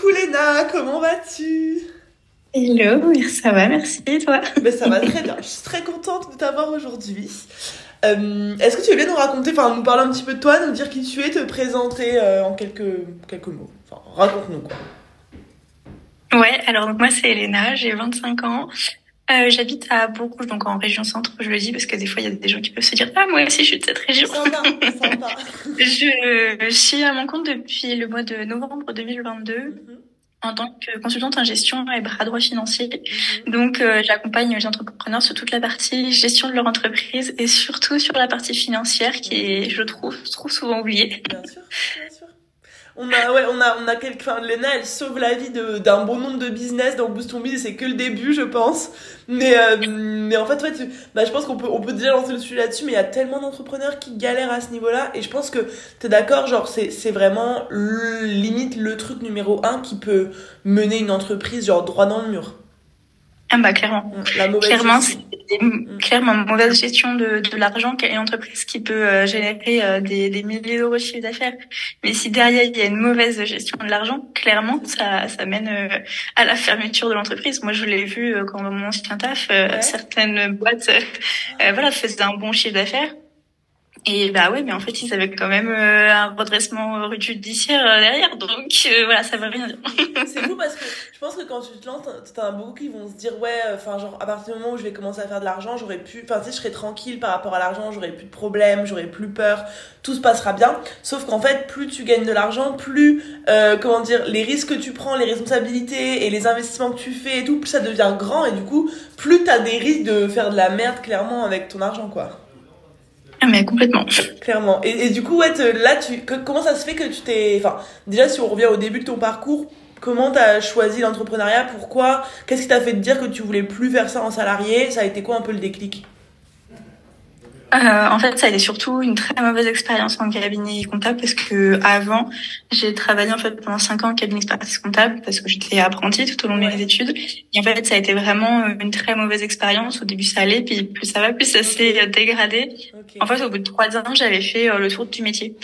Coucou Léna, comment vas-tu? Hello, ça va, merci. Et toi? Ben, Ça va très bien. Je suis très contente de t'avoir aujourd'hui. Euh, Est-ce que tu veux bien nous raconter, enfin nous parler un petit peu de toi, nous dire qui tu es, te présenter euh, en quelques, quelques mots? Enfin, raconte-nous quoi. Ouais, alors donc moi c'est Elena, j'ai 25 ans. Euh, J'habite à Bourgogne, donc en région centre, je le dis parce que des fois il y a des gens qui peuvent se dire ah moi aussi je suis de cette région. Sympa, sympa. je, je suis à mon compte depuis le mois de novembre 2022 Mhm, en tant que consultante en gestion et bras droit financier. mhm. Donc euh, j'accompagne les entrepreneurs sur toute la partie gestion de leur entreprise et surtout sur la partie financière qui est, je trouve, trop souvent oubliée. Bien sûr, bien sûr. On a, ouais, on a, on a elle sauve la vie de- d'un bon nombre de business dans Boost Ton Biz c'est que le début, je pense. Mais, euh, mais en fait, ouais, tu- bah, je pense qu'on peut, on peut déjà lancer le sujet là-dessus, mais il y a tellement d'entrepreneurs qui galèrent à ce niveau-là. Et je pense que t'es d'accord, genre, c'est, c'est vraiment le- limite le truc numéro un qui peut mener une entreprise, genre, droit dans le mur. Ah bah clairement. La mauvaise Clairement. C'est clairement une mauvaise gestion de, de l'argent qu'a une entreprise qui peut euh, générer euh, des, des milliers d'euros de chiffre d'affaires. Mais si derrière il y a une mauvaise gestion de l'argent, clairement ça, ça mène euh, à la fermeture de l'entreprise. Moi je l'ai vu euh, quand mon ancien taf, euh, Ouais. certaines boîtes euh, voilà faisaient un bon chiffre d'affaires. Et bah ouais, mais en fait ils avaient quand même euh, un redressement euh, judiciaire euh, derrière, donc euh, voilà ça veut rien dire. C'est fou parce que je pense que quand tu te lances, t'en as beaucoup qui vont se dire ouais, enfin genre à partir du moment où je vais commencer à faire de l'argent, j'aurai pu, enfin tu sais, je serai tranquille par rapport à l'argent, j'aurai plus de problèmes, j'aurai plus peur, tout se passera bien. Sauf qu'en fait, plus tu gagnes de l'argent, plus comment dire, les risques que tu prends, les responsabilités et les investissements que tu fais et tout, plus ça devient grand et du coup, plus t'as des risques de faire de la merde clairement avec ton argent quoi. Ah, mais complètement. Clairement. Et, du coup, ouais, là, tu, comment ça se fait que tu t'es. Enfin, déjà, si on revient au début de ton parcours, comment t'as choisi l'entrepreneuriat? Pourquoi? Qu'est-ce qui t'a fait te dire que tu voulais plus faire ça en salarié? Ça a été quoi un peu le déclic? Euh, en fait, ça a été surtout une très mauvaise expérience en cabinet comptable parce que avant, j'ai travaillé en fait pendant cinq ans en cabinet expertise comptable parce que j'étais apprentie tout au long de mes études. Et en fait, ça a été vraiment une très mauvaise expérience. Au début, ça allait, puis plus ça va, plus ça s'est dégradé. En fait, au bout de trois ans, j'avais fait euh, le tour du métier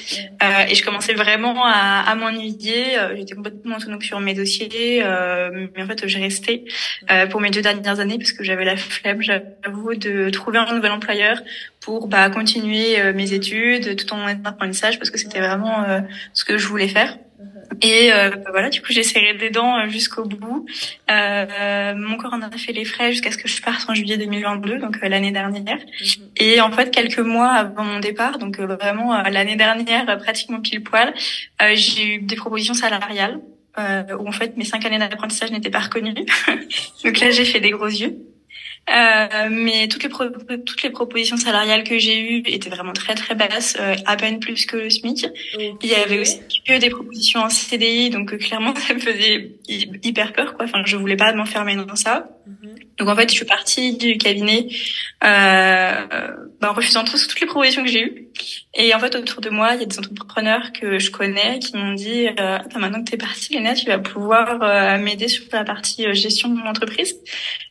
euh, et je commençais vraiment à, à m'ennuyer. Euh, J'étais complètement autonome sur mes dossiers, euh, mais en fait, j'ai resté euh, pour mes deux dernières années parce que j'avais la flemme, j'avoue, de trouver un nouvel employeur pour bah, continuer euh, mes études tout en apprentissage parce que c'était vraiment euh, ce que je voulais faire. Et euh, bah, voilà, du coup, j'ai serré des dents euh, jusqu'au bout. Euh, mon corps en a fait les frais jusqu'à ce que je parte en juillet 2022, donc euh, l'année dernière. Mhm. Et en fait, quelques mois avant mon départ, donc euh, vraiment l'année dernière, pratiquement pile poil, euh, j'ai eu des propositions salariales euh, où en fait mes cinq années d'apprentissage n'étaient pas reconnues. donc là, j'ai fait des gros yeux. Euh, mais toutes les pro- toutes les propositions salariales que j'ai eues étaient vraiment très très basses, euh, à peine plus que le SMIC. Il y avait aussi que des propositions en CDI, donc euh, clairement ça me faisait hy- hyper peur quoi. Enfin, je voulais pas m'enfermer dans ça. Mhm. Donc en fait, je suis partie du cabinet euh, bah, en refusant toutes les propositions que j'ai eues. Et en fait, autour de moi, il y a des entrepreneurs que je connais qui m'ont dit euh, maintenant que t'es partie, Léna, tu vas pouvoir euh, m'aider sur la partie euh, gestion de mon entreprise.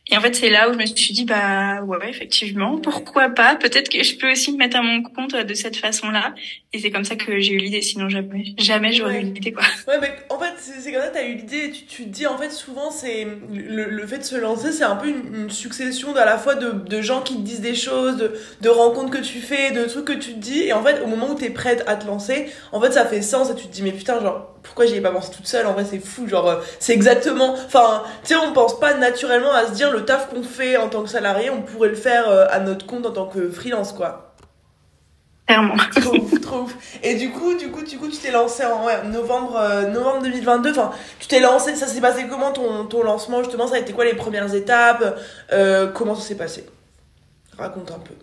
Et en fait, c'est là où je me suis dit bah ouais, effectivement, pourquoi pas? Peut-être que je peux aussi me mettre à mon compte euh, de cette façon-là. Et c'est comme ça que j'ai eu l'idée. Sinon, jamais, jamais j'aurais eu l'idée quoi. Ouais, mais en fait, c'est comme ça que t'as eu l'idée tu, tu te dis, en fait, souvent, c'est le, fait de se lancer, c'est un peu une, succession à la fois de, gens qui te disent des choses, de, rencontres que tu fais, de trucs que tu te dis. Et en fait, au moment où t'es prête à te lancer, en fait, ça fait sens et tu te dis, mais putain, genre, pourquoi j'y ai pas pensé toute seule? En vrai, c'est fou. Genre, euh, c'est exactement. Enfin, tu sais, on pense pas naturellement à se dire le taf qu'on fait en tant que salarié, on pourrait le faire euh, à notre compte en tant que freelance, quoi. Trop trop. Et du coup, du coup, du coup, tu t'es lancé en novembre, euh, novembre 2022. Enfin, tu t'es lancé. Ça s'est passé comment ton, ton lancement justement? Ça a été quoi les premières étapes? Euh, Comment ça s'est passé? Raconte un peu.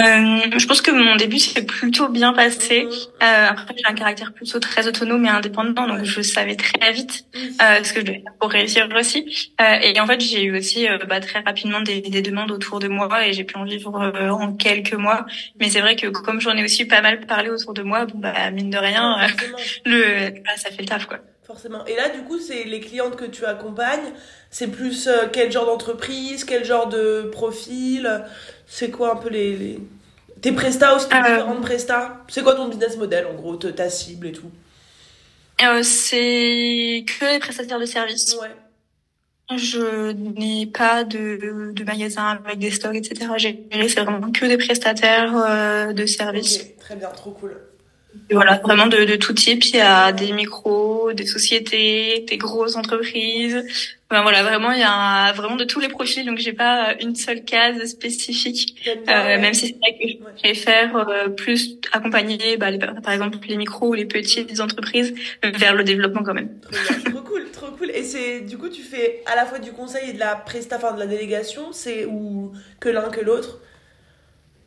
Euh, je pense que mon début s'est plutôt bien passé. Euh, après, j'ai un caractère plutôt très autonome et indépendant, donc je savais très vite euh, ce que je devais faire pour réussir aussi. Euh, et en fait, j'ai eu aussi euh, bah, très rapidement des, des demandes autour de moi et j'ai pu en vivre en quelques mois. Mais c'est vrai que comme j'en ai aussi pas mal parlé autour de moi, bon, bah, mine de rien, le, bah, ça fait le taf, quoi. Forcément. Et là, du coup, c'est les clientes que tu accompagnes. C'est plus euh, quel genre d'entreprise, quel genre de profil C'est quoi un peu les, les... tes prestats aussi, tes Euh. différentes prestats? C'est quoi ton business model en gros, ta cible et tout? Euh, C'est que les prestataires de services. Ouais. Je n'ai pas de, de magasin avec des stocks, etc. J'ai c'est vraiment que des prestataires euh, de services. Ok, très bien, trop cool. Voilà, vraiment de, de tout type. Il y a des micros, des sociétés, des grosses entreprises. Enfin, voilà, vraiment, il y a vraiment de tous les profils. Donc, j'ai pas une seule case spécifique. Euh, même si c'est vrai que je préfère euh, plus accompagner, bah, les- par exemple, les micros ou les petites entreprises vers le développement quand même. Trop cool, trop cool. Et c'est du coup tu fais à la fois du conseil et de la presta, enfin de la délégation, c'est ou que l'un que l'autre?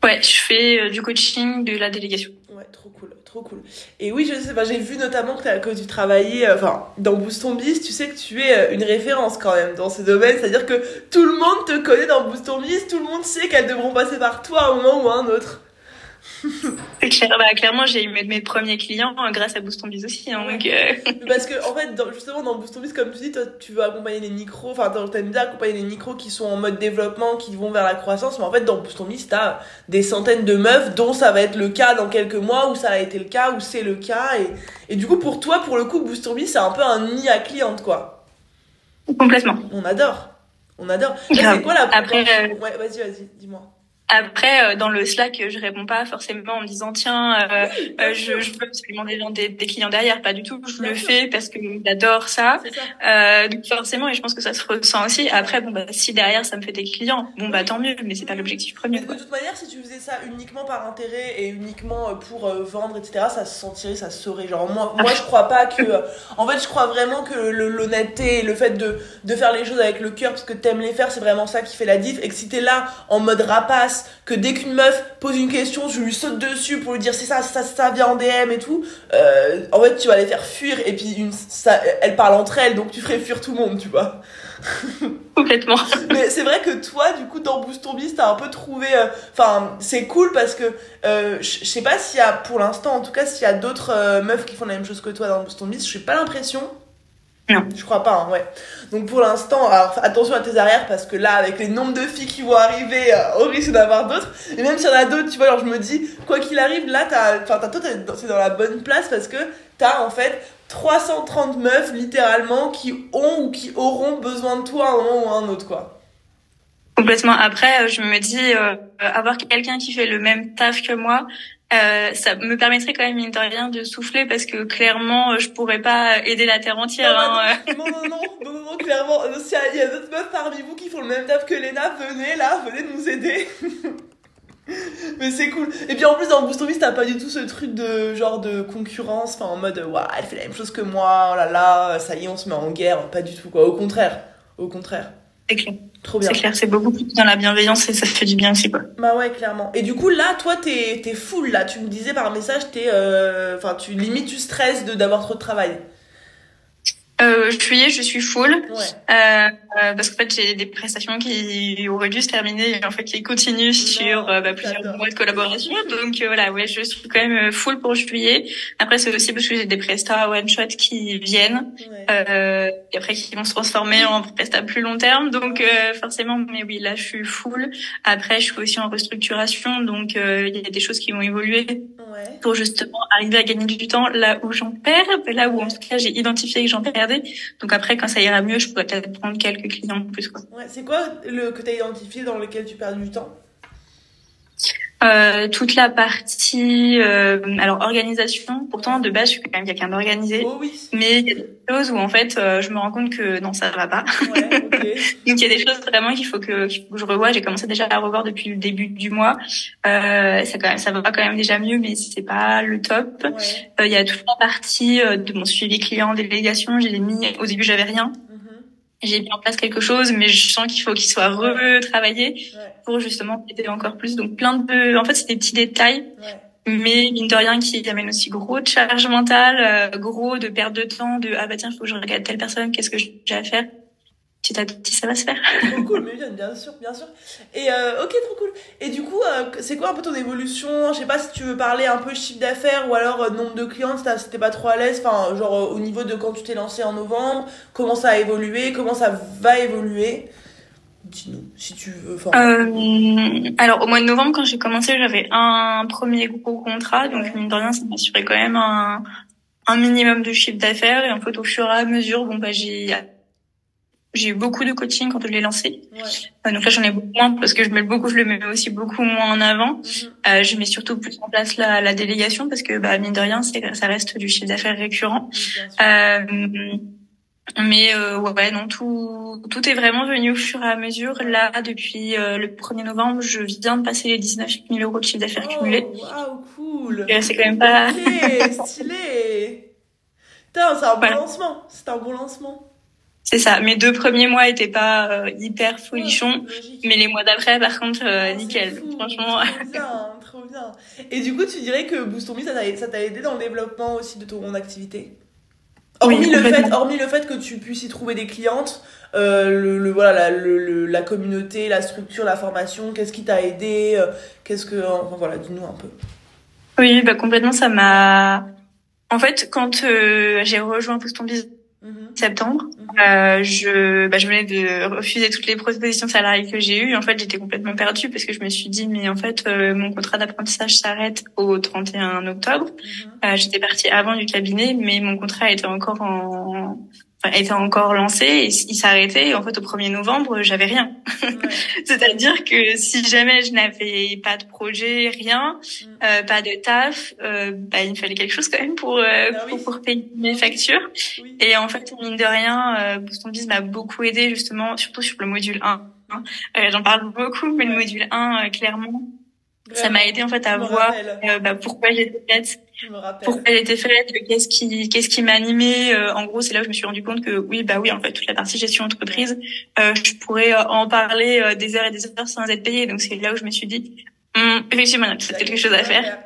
Ouais, je fais euh, du coaching, de la délégation. Ouais, trop cool, trop cool. Et oui, je sais j'ai vu notamment que, que tu travaillais, euh, enfin, dans Boost Ton Biz, tu sais que tu es euh, une référence quand même dans ce domaine, c'est-à-dire que tout le monde te connaît dans Boost Ton Biz, tout le monde sait qu'elles devront passer par toi à un moment ou à un autre. Clair, bah, clairement, j'ai eu mes, premiers clients euh, grâce à Boost on Biz aussi. hein, donc, euh, Parce que, en fait, dans- justement, dans Boost Biz, comme tu dis, toi, tu veux accompagner les micros, enfin, t'aimes bien accompagner les micros qui sont en mode développement, qui vont vers la croissance, mais en fait, dans Boost Biz, t'as des centaines de meufs, dont ça va être le cas dans quelques mois, où ça a été le cas, où c'est le cas, et, et du coup, pour toi, pour le coup, Boost Biz, c'est un peu un nid à clientes, quoi. complètement. On adore. On adore. C'est quoi la Après, euh, Ouais, vas-y, vas-y, dis-moi. Après, euh, dans le Slack, je réponds pas forcément en me disant tiens, euh, Oui, euh, je, je veux absolument des, des, des clients derrière. Pas du tout. Je Bien le sûr. fais parce que j'adore ça. Euh, donc forcément, et je pense que ça se ressent aussi. Après, bon bah si derrière ça me fait des clients, bon bah tant mieux. Mais c'est pas l'objectif Mais premier. de toute manière, si tu faisais ça uniquement par intérêt et uniquement euh, pour vendre, etc., ça se sentirait, ça se saurait. Genre, moi, moi je crois pas que. En fait, je crois vraiment que l'honnêteté et le fait de, de faire les choses avec le cœur parce que t'aimes les faire, c'est vraiment ça qui fait la diff. Et que si t'es là en mode rapace, que dès qu'une meuf pose une question, je lui saute dessus pour lui dire c'est ça, c'est ça, c'est ça, viens en DM et tout, euh, en fait, tu vas les faire fuir et puis une, ça, elles parlent entre elles, donc tu ferais fuir tout le monde, tu vois. Complètement. Mais c'est vrai que toi, du coup, dans Boost Ton Biz, t'as un peu trouvé. euh, Enfin, c'est cool parce que euh, je sais pas s'il y a, pour l'instant, en tout cas, s'il y a d'autres euh, meufs qui font la même chose que toi dans Boost. Je n'ai pas l'impression. Non. Je crois pas, hein, ouais. Donc pour l'instant, alors attention à tes arrières parce que là, avec les nombres de filles qui vont arriver, euh, on risque d'avoir d'autres. Et même s'il y en a d'autres, tu vois, alors je me dis, quoi qu'il arrive, là, t'as, enfin, toi, c'est dans la bonne place parce que t'as en fait 330 meufs littéralement qui ont ou qui auront besoin de toi à un moment ou à un autre, quoi. Complètement. Après, euh, je me dis euh, avoir quelqu'un qui fait le même taf que moi. Euh, ça me permettrait quand même mine de rien de souffler parce que clairement euh, je pourrais pas aider la terre entière. Non, hein, bah non, non, non, non, non, non, clairement. euh, S'il y a- il y a, d'autres meufs parmi vous qui font le même taf que Léna, venez là, venez nous aider. Mais c'est cool. Et puis en plus, dans Boost Office, t'as pas du tout ce truc de genre de concurrence, enfin en mode, waouh, elle fait la même chose que moi, oh là là, ça y est, on se met en guerre. Pas du tout, quoi. Au contraire. Au contraire. C'est clair. Trop bien. C'est clair. C'est beaucoup plus dans la bienveillance et ça fait du bien aussi quoi. Bah ouais, clairement. Et du coup, là, toi, t'es t'es full, là. Tu me disais par message, t'es. euh, Enfin, tu limite, tu stresses de- d'avoir trop de travail. Euh, juillet, je suis full. Ouais. Euh, euh, parce qu'en fait, j'ai des prestations qui auraient dû se terminer et en fait qui continuent sur euh, bah, plusieurs mois de collaboration. Donc euh, voilà, ouais, je suis quand même full pour juillet. Après, c'est aussi parce que j'ai des prestats one shot qui viennent Ouais. euh, et après qui vont se transformer en prestats plus long terme. Donc euh, forcément, mais oui, là, je suis full. Après, je suis aussi en restructuration, donc euh, il y a des choses qui vont évoluer Ouais. pour justement arriver à gagner du temps là où j'en perds, là où en tout cas j'ai identifié que j'en Donc après, quand ça ira mieux, je pourrais peut-être prendre quelques clients en plus. Ouais, c'est quoi le que t'as identifié dans lequel tu perds du temps? Euh, toute la partie, euh, alors organisation. Pourtant de base, je suis quand même quelqu'un d'organisé, Oh oui. mais il y a des choses où en fait, euh, je me rends compte que non, ça va pas. Ouais. Donc il y a des choses vraiment qu'il faut que, faut que je revoie. J'ai commencé déjà à revoir depuis le début du mois. Euh, ça quand même, ça va quand même déjà mieux, mais c'est pas le top. Ouais. Euh, Il y a toute la partie euh, de mon suivi client, délégation. J'ai mis au début, j'avais rien. J'ai mis en place quelque chose, mais je sens qu'il faut qu'il soit retravaillé Ouais. pour justement aider encore plus. Donc plein de, en fait, c'est des petits détails, Ouais. mais mine de rien qui amènent aussi gros de charge mentale, euh, gros de perte de temps, de ah bah tiens, faut que je regarde telle personne, qu'est-ce que j'ai à faire? Petit à petit, ça va se faire. Trop cool, mais bien, bien sûr, bien sûr. Et euh, ok, trop cool. Et du coup, euh, c'est quoi un peu ton évolution? Je sais pas si tu veux parler un peu chiffre d'affaires ou alors euh, nombre de clients, si t'es pas trop à l'aise. Enfin, genre euh, au niveau de quand tu t'es lancé en novembre, comment ça a évolué, comment ça va évoluer? Dis-nous, si tu veux. Euh, alors au mois de novembre, quand j'ai commencé, j'avais un premier gros contrat, donc Ouais. mine de rien, ça m'assurait quand même un, un minimum de chiffre d'affaires et en fait au fur et à mesure, bon bah j'ai j'ai eu beaucoup de coaching quand je l'ai lancé. Ouais. donc là, j'en ai beaucoup moins parce que je mets beaucoup, je le mets aussi beaucoup moins en avant. Mm-hmm. euh, je mets surtout plus en place la, la délégation parce que, bah, mine de rien, ça reste du chiffre d'affaires récurrent. euh, mais euh, ouais, non, tout, tout est vraiment venu au fur et à mesure. Là, depuis euh, le 1er novembre, je viens de passer les 19 000 euros de chiffre d'affaires oh, cumulé. Waouh, cool. c'est quand même pas. Stylé, stylé. Putain, c'est un bon lancement. C'est un bon lancement. C'est ça. Mes deux premiers mois étaient pas euh, hyper folichons, mais les mois d'après, par contre, euh, nickel. Franchement. Trop bien, trop bien. Et du coup, tu dirais que Boost on ça t'a aidé dans le développement aussi de ton activité? Hormis, le fait, hormis le fait que tu puisses y trouver des clientes, euh, le, le, voilà, la, le, la communauté, la structure, la formation, qu'est-ce qui t'a aidé euh, Qu'est-ce que. Enfin voilà, dis-nous un peu. Oui, bah complètement, ça m'a. En fait, quand euh, j'ai rejoint Boost on Mhm. Septembre. Mhm. Euh, je, bah, je venais de refuser toutes les propositions salariales que j'ai eues. En fait, j'étais complètement perdue parce que je me suis dit, mais en fait, euh, mon contrat d'apprentissage s'arrête au 31 octobre. Mhm. Euh, j'étais partie avant du cabinet, mais mon contrat était encore en, était encore lancé et il s'arrêtait. En fait, au 1er novembre, j'avais rien. C'est-à-dire que si jamais je n'avais pas de projet, rien, mm. euh, pas de taf, euh, bah, il me fallait quelque chose quand même pour, euh, bah pour, payer mes factures. Et en fait, mine de rien, euh, Boston Biz m'a beaucoup aidé justement, surtout sur le module 1. Euh, J'en parle beaucoup, mais le module 1, euh, clairement, ça m'a aidé en fait à voir euh, bah, pourquoi j'étais faite, pourquoi j'étais faite, qu'est-ce qui qu'est-ce qui m'animait. Euh, en gros, c'est là où je me suis rendu compte que oui, bah oui, en fait, toute la partie gestion entreprise, euh, je pourrais euh, en parler des heures et des heures sans être payée. Donc c'est là où je me suis dit, hum, effectivement, il y a quelque chose à faire.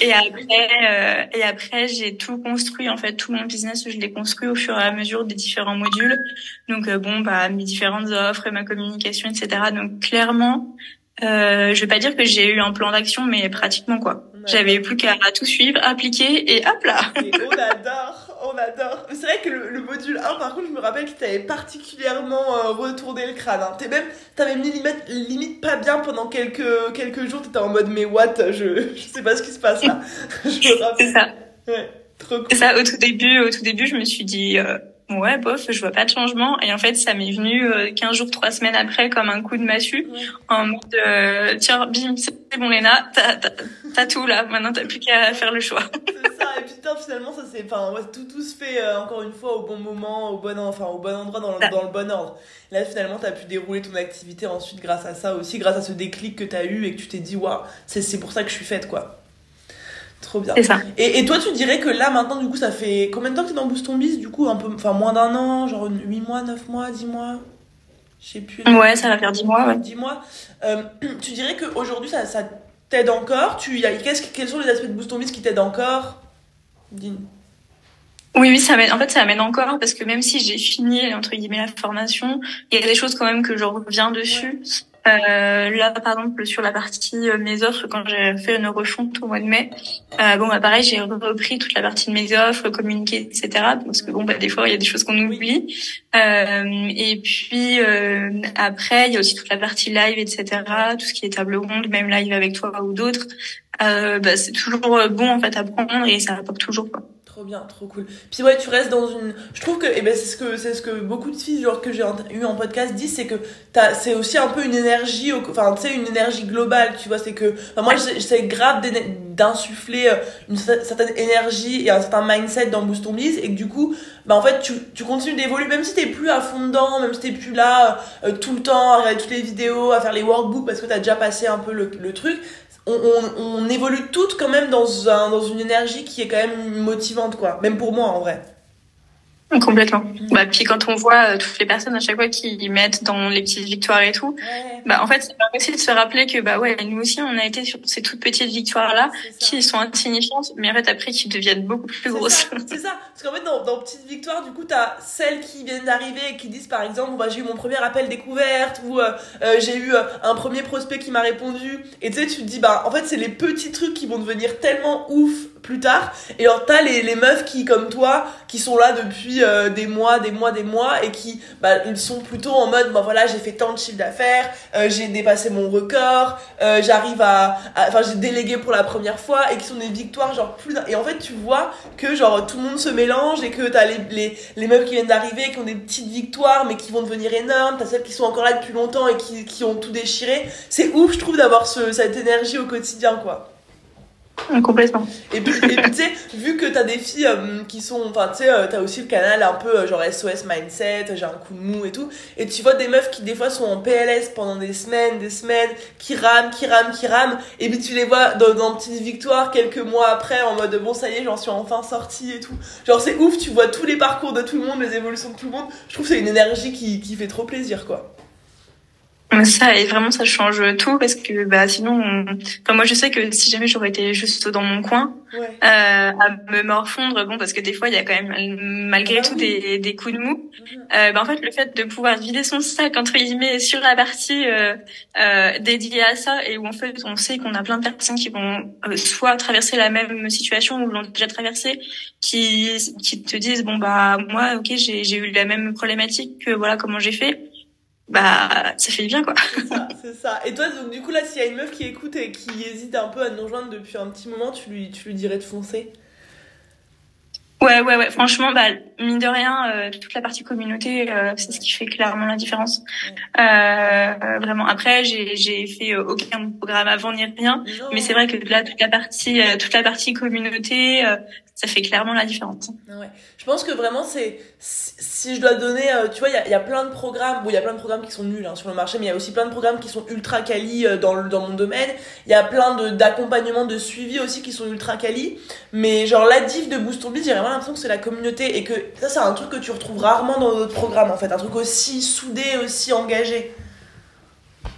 Et après, et après, j'ai tout construit en fait, tout mon business, je l'ai construit au fur et à mesure des différents modules. Donc bon, bah mes différentes offres, ma communication, etc. Donc clairement, euh, je vais pas dire que j'ai eu un plan d'action, mais pratiquement quoi. J'avais plus qu'à tout suivre, appliquer et hop là. Et on adore, on adore. C'est vrai que le, module 1, par contre, je me rappelle qu'il t'avait particulièrement euh, retourné le crâne. Hein. T'es même, t'avais mis limite, limite pas bien pendant quelques quelques jours. T'étais en mode mais what, je je sais pas ce qui se passe là. je me rappelle. C'est ça. Ouais, trop cool. C'est ça. Au tout début, au tout début, je me suis dit. Euh ouais, bof, je vois pas de changement. Et en fait, ça m'est venu euh, 15 jours, 3 semaines après comme un coup de massue, en mode, euh, tiens, bim, c'est bon Léna, t'as tout là, maintenant t'as plus qu'à faire le choix. c'est ça, et putain, finalement, ça c'est, enfin, ouais, tout, tout se fait euh, encore une fois au bon moment, au bon, enfin, au bon endroit, dans le, dans le bon ordre. Là, finalement, t'as pu dérouler ton activité ensuite grâce à ça aussi, grâce à ce déclic que t'as eu et que tu t'es dit, waouh, c'est pour ça que je suis faite, quoi. Trop bien. ça. Et, et, toi, tu dirais que là, maintenant, du coup, ça fait combien de temps que t'es dans Boost on Biz Du coup, un peu, enfin, moins d'un an, genre 8 mois, 9 mois, 10 mois Je sais plus. Ouais, ça va faire 10 mois, ouais. 10 mois. Euh, tu dirais qu'aujourd'hui, ça, ça t'aide encore? Tu, y a, Quels sont les aspects de Boost on Biz qui t'aident encore? Oui, oui, ça m'aide. En fait, ça m'aide encore parce que même si j'ai fini entre guillemets la formation, il y a des choses quand même que je reviens dessus. Euh, là, par exemple, sur la partie euh, mes offres, quand j'ai fait une refonte au mois de mai, euh, bon, bah, pareil, j'ai repris toute la partie de mes offres, communiquer, etc. Parce que bon, bah, des fois, il y a des choses qu'on oublie. Euh, et puis euh, après, il y a aussi toute la partie live, etc. Tout ce qui est table ronde, même live avec toi ou d'autres. Bah, c'est toujours bon en fait à prendre et ça apporte toujours quoi. Trop bien, trop cool. Puis ouais, tu restes dans une. Je trouve que, et eh ben c'est ce que c'est ce que beaucoup de filles genre que j'ai eu en podcast disent, c'est que t'as, c'est aussi un peu une énergie, enfin tu sais une énergie globale, tu vois, c'est que, enfin, moi j'essaie grave d'insuffler euh, une certaine énergie et un certain mindset dans Boost on Biz et que du coup, bah en fait tu, tu continues d'évoluer même si t'es plus à fond dedans, même si t'es plus là euh, tout le temps à regarder toutes les vidéos, à faire les workbooks parce que t'as déjà passé un peu le, le truc on, on, évolue toutes quand même dans, un, dans une énergie qui est quand même motivante, quoi. Même pour moi, en vrai. Complètement. Bah, puis quand on voit euh, toutes les personnes à chaque fois qui mettent dans les petites victoires et tout, bah en fait c'est aussi de se rappeler que bah ouais nous aussi on a été sur ces toutes petites victoires là qui sont insignifiantes, mais en fait après qui deviennent beaucoup plus grosses. C'est ça. Parce qu'en fait dans, dans petites victoires du coup t'as celles qui viennent d'arriver et qui disent par exemple bah j'ai eu mon premier appel découverte ou euh, euh, j'ai eu un premier prospect qui m'a répondu et tu sais tu te dis bah en fait c'est les petits trucs qui vont devenir tellement ouf plus tard et alors t'as les, les meufs qui comme toi qui sont là depuis euh, des mois, des mois, des mois et qui bah, ils sont plutôt en mode bah voilà j'ai fait tant de chiffre d'affaires, euh, j'ai dépassé mon record, euh, j'arrive à, enfin j'ai délégué pour la première fois et qui sont des victoires genre plus et en fait tu vois que genre tout le monde se mélange et que t'as les, les les meufs qui viennent d'arriver qui ont des petites victoires mais qui vont devenir énormes, t'as celles qui sont encore là depuis longtemps et qui qui ont tout déchiré. C'est ouf je trouve d'avoir ce, cette énergie au quotidien quoi. Complètement. Et puis, tu sais, vu que t'as des filles euh, qui sont. Enfin, tu sais, euh, t'as aussi le canal un peu euh, genre SOS Mindset, j'ai un coup de mou et tout. Et tu vois des meufs qui, des fois, sont en PLS pendant des semaines, des semaines, qui rament, qui rament, qui rament. Et puis tu les vois dans, dans Petite Victoire quelques mois après en mode bon, ça y est, j'en suis enfin sortie et tout. Genre, c'est ouf, tu vois tous les parcours de tout le monde, les évolutions de tout le monde. Je trouve que c'est une énergie qui, qui fait trop plaisir, quoi. Ça et vraiment ça change tout parce que bah sinon, enfin moi je sais que si jamais j'aurais été juste dans mon coin Ouais. euh, à me morfondre, bon parce que des fois il y a quand même malgré Ah tout oui. des, des coups de mou. Mhm. Euh, bah en fait le fait de pouvoir vider son sac entre guillemets sur la partie euh, euh, dédiée à ça et où en fait on sait qu'on a plein de personnes qui vont euh, soit traverser la même situation ou l'ont déjà traversé, qui qui te disent bon bah moi ok j'ai j'ai eu la même problématique que voilà comment j'ai fait. Bah ça fait du bien quoi. C'est ça, ça. Et toi, donc, du coup, là, s'il y a une meuf qui écoute et qui hésite un peu à nous rejoindre depuis un petit moment, tu lui, tu lui dirais de foncer? Ouais, ouais, ouais. Franchement, bah, mine de rien, euh, toute la partie communauté, euh, c'est ce qui fait clairement la différence. Euh, vraiment. Après, j'ai, j'ai fait euh, aucun programme avant ni rien, mais c'est vrai que là, toute la partie, euh, toute la partie communauté, euh, ça fait clairement la différence. Ouais. Je pense que vraiment, c'est. Si je dois donner. euh, tu vois, il y a, y a plein de programmes. Bon, il y a plein de programmes qui sont nuls hein, sur le marché, mais il y a aussi plein de programmes qui sont ultra quali euh, dans, le- dans mon domaine. Il y a plein de- d'accompagnements, de, suivi aussi qui sont ultra quali. Mais genre, la diff de Boost Biz, j'ai vraiment l'impression que c'est la communauté. Et que ça, c'est un truc que tu retrouves rarement dans d'autres programmes en fait. Un truc aussi soudé, aussi engagé.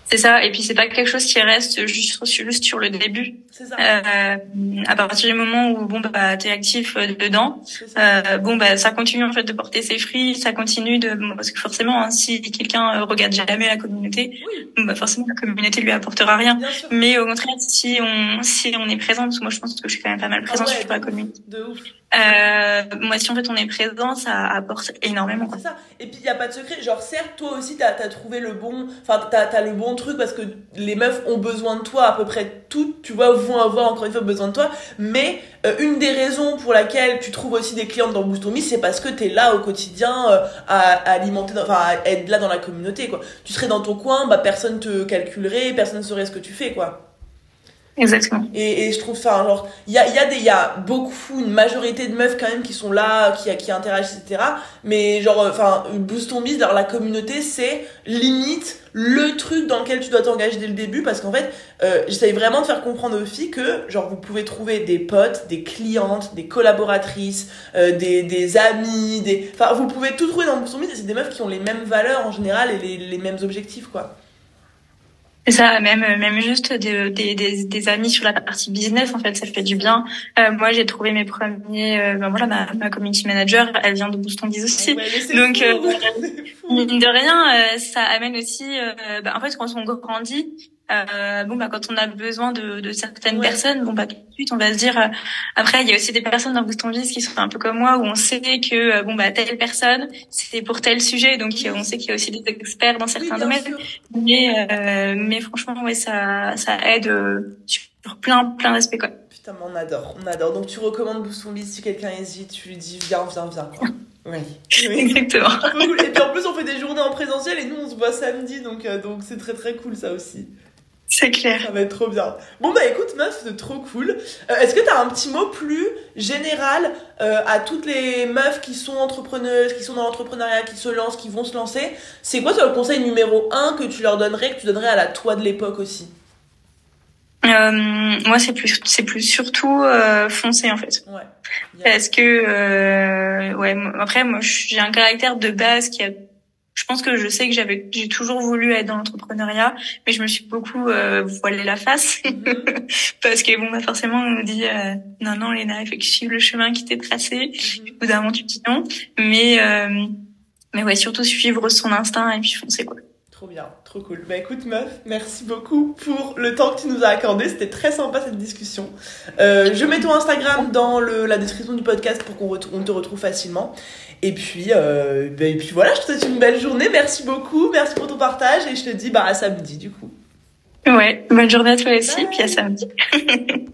C'est ça. Et puis, c'est pas quelque chose qui reste juste, juste sur le début. Ça. Euh, à partir du moment où, bon, bah, t'es actif euh, dedans. Euh, bon bah ça continue en fait de porter ses fruits, ça continue de bon, parce que forcément hein, si quelqu'un regarde jamais la communauté, Oui. bon, bah forcément la communauté lui apportera rien. Mais au contraire si on si on est présent, parce que moi je pense que je suis quand même pas mal présente Ah ouais, sur la communauté. De ouf. Euh, moi si en fait on est présent, ça apporte énormément. C'est. Et puis, il n'y a pas de secret. Genre, certes, toi aussi, t'as as trouvé le bon. Enfin, t'as as le bon truc parce que les meufs ont besoin de toi. À peu près toutes, tu vois, vont avoir encore une fois besoin de toi. Mais euh, une des raisons pour laquelle tu trouves aussi des clientes dans Boost On Me, c'est parce que t'es là au quotidien euh, à, à alimenter, enfin, à être là dans la communauté, quoi. Tu serais dans ton coin, bah, personne te calculerait, personne ne saurait ce que tu fais, quoi. Exactement. Et, je trouve, enfin, genre, il y a, y, a beaucoup, une majorité de meufs quand même qui sont là, qui, qui interagissent, etc. Mais genre, euh, enfin, Boost on alors la communauté, c'est limite le truc dans lequel tu dois t'engager dès le début parce qu'en fait, euh, j'essaye vraiment de faire comprendre aux filles que, genre, vous pouvez trouver des potes, des clientes, des collaboratrices, euh, des, des amis, des. Enfin, vous pouvez tout trouver dans Boost on c'est des meufs qui ont les mêmes valeurs en général et les, les mêmes objectifs, quoi. C'est ça, même même juste des, des, des, des amis sur la partie business, en fait, ça fait du bien. Euh, moi, j'ai trouvé mes premiers, euh, ben voilà, ma, ma community manager, elle vient de Boost on Biz aussi. Ouais, Donc, euh. Mine de rien, euh, ça amène aussi, euh, bah, en fait, quand on grandit, euh, bon bah quand on a besoin de, de certaines Ouais. personnes, bon bah tout de suite on va se dire. euh, après, il y a aussi des personnes dans Boost on Biz qui sont un peu comme moi où on sait que euh, bon bah telle personne c'est pour tel sujet, donc on sait qu'il y a aussi des experts dans certains domaines. sûr. Mais euh, mais franchement ouais ça ça aide euh, sur plein plein d'aspects quoi. Putain, on adore, on adore. Donc tu recommandes Boost on Biz si quelqu'un hésite, tu lui dis viens, viens, viens. Quoi. Oui. Exactement. Et puis en plus on fait des journées en présentiel et nous on se voit samedi donc euh, donc c'est très très cool ça aussi. C'est clair. Ça va être trop bien. Bon bah écoute meuf, c'est trop cool. Euh, Est-ce que t'as un petit mot plus général euh, à toutes les meufs qui sont entrepreneuses, qui sont dans l'entrepreneuriat, qui se lancent, qui vont se lancer? C'est quoi le conseil numéro un que tu leur donnerais, que tu donnerais à la toi de l'époque aussi? Euh, moi c'est plus c'est plus surtout euh, foncer en fait. Ouais. Parce que euh, ouais après moi j'ai un caractère de base qui a je pense que je sais que j'avais j'ai toujours voulu être dans l'entrepreneuriat mais je me suis beaucoup euh, voilé la face Mhm. parce que bon bah forcément on nous dit euh, non non Léna il faut que tu suives le chemin qui t'est tracé Mhm. au bout d'un moment tu te dis non mais euh, mais ouais surtout suivre son instinct et puis foncer quoi Trop bien, trop cool. Bah écoute meuf, merci beaucoup pour le temps que tu nous as accordé. C'était très sympa cette discussion. Euh, je mets ton Instagram dans le, la description du podcast pour qu'on on te retrouve facilement. Et puis, euh, bah, et puis voilà, je te souhaite une belle journée. Merci beaucoup, merci pour ton partage et je te dis bah à samedi du coup. Ouais, bonne journée à toi aussi, puis à samedi.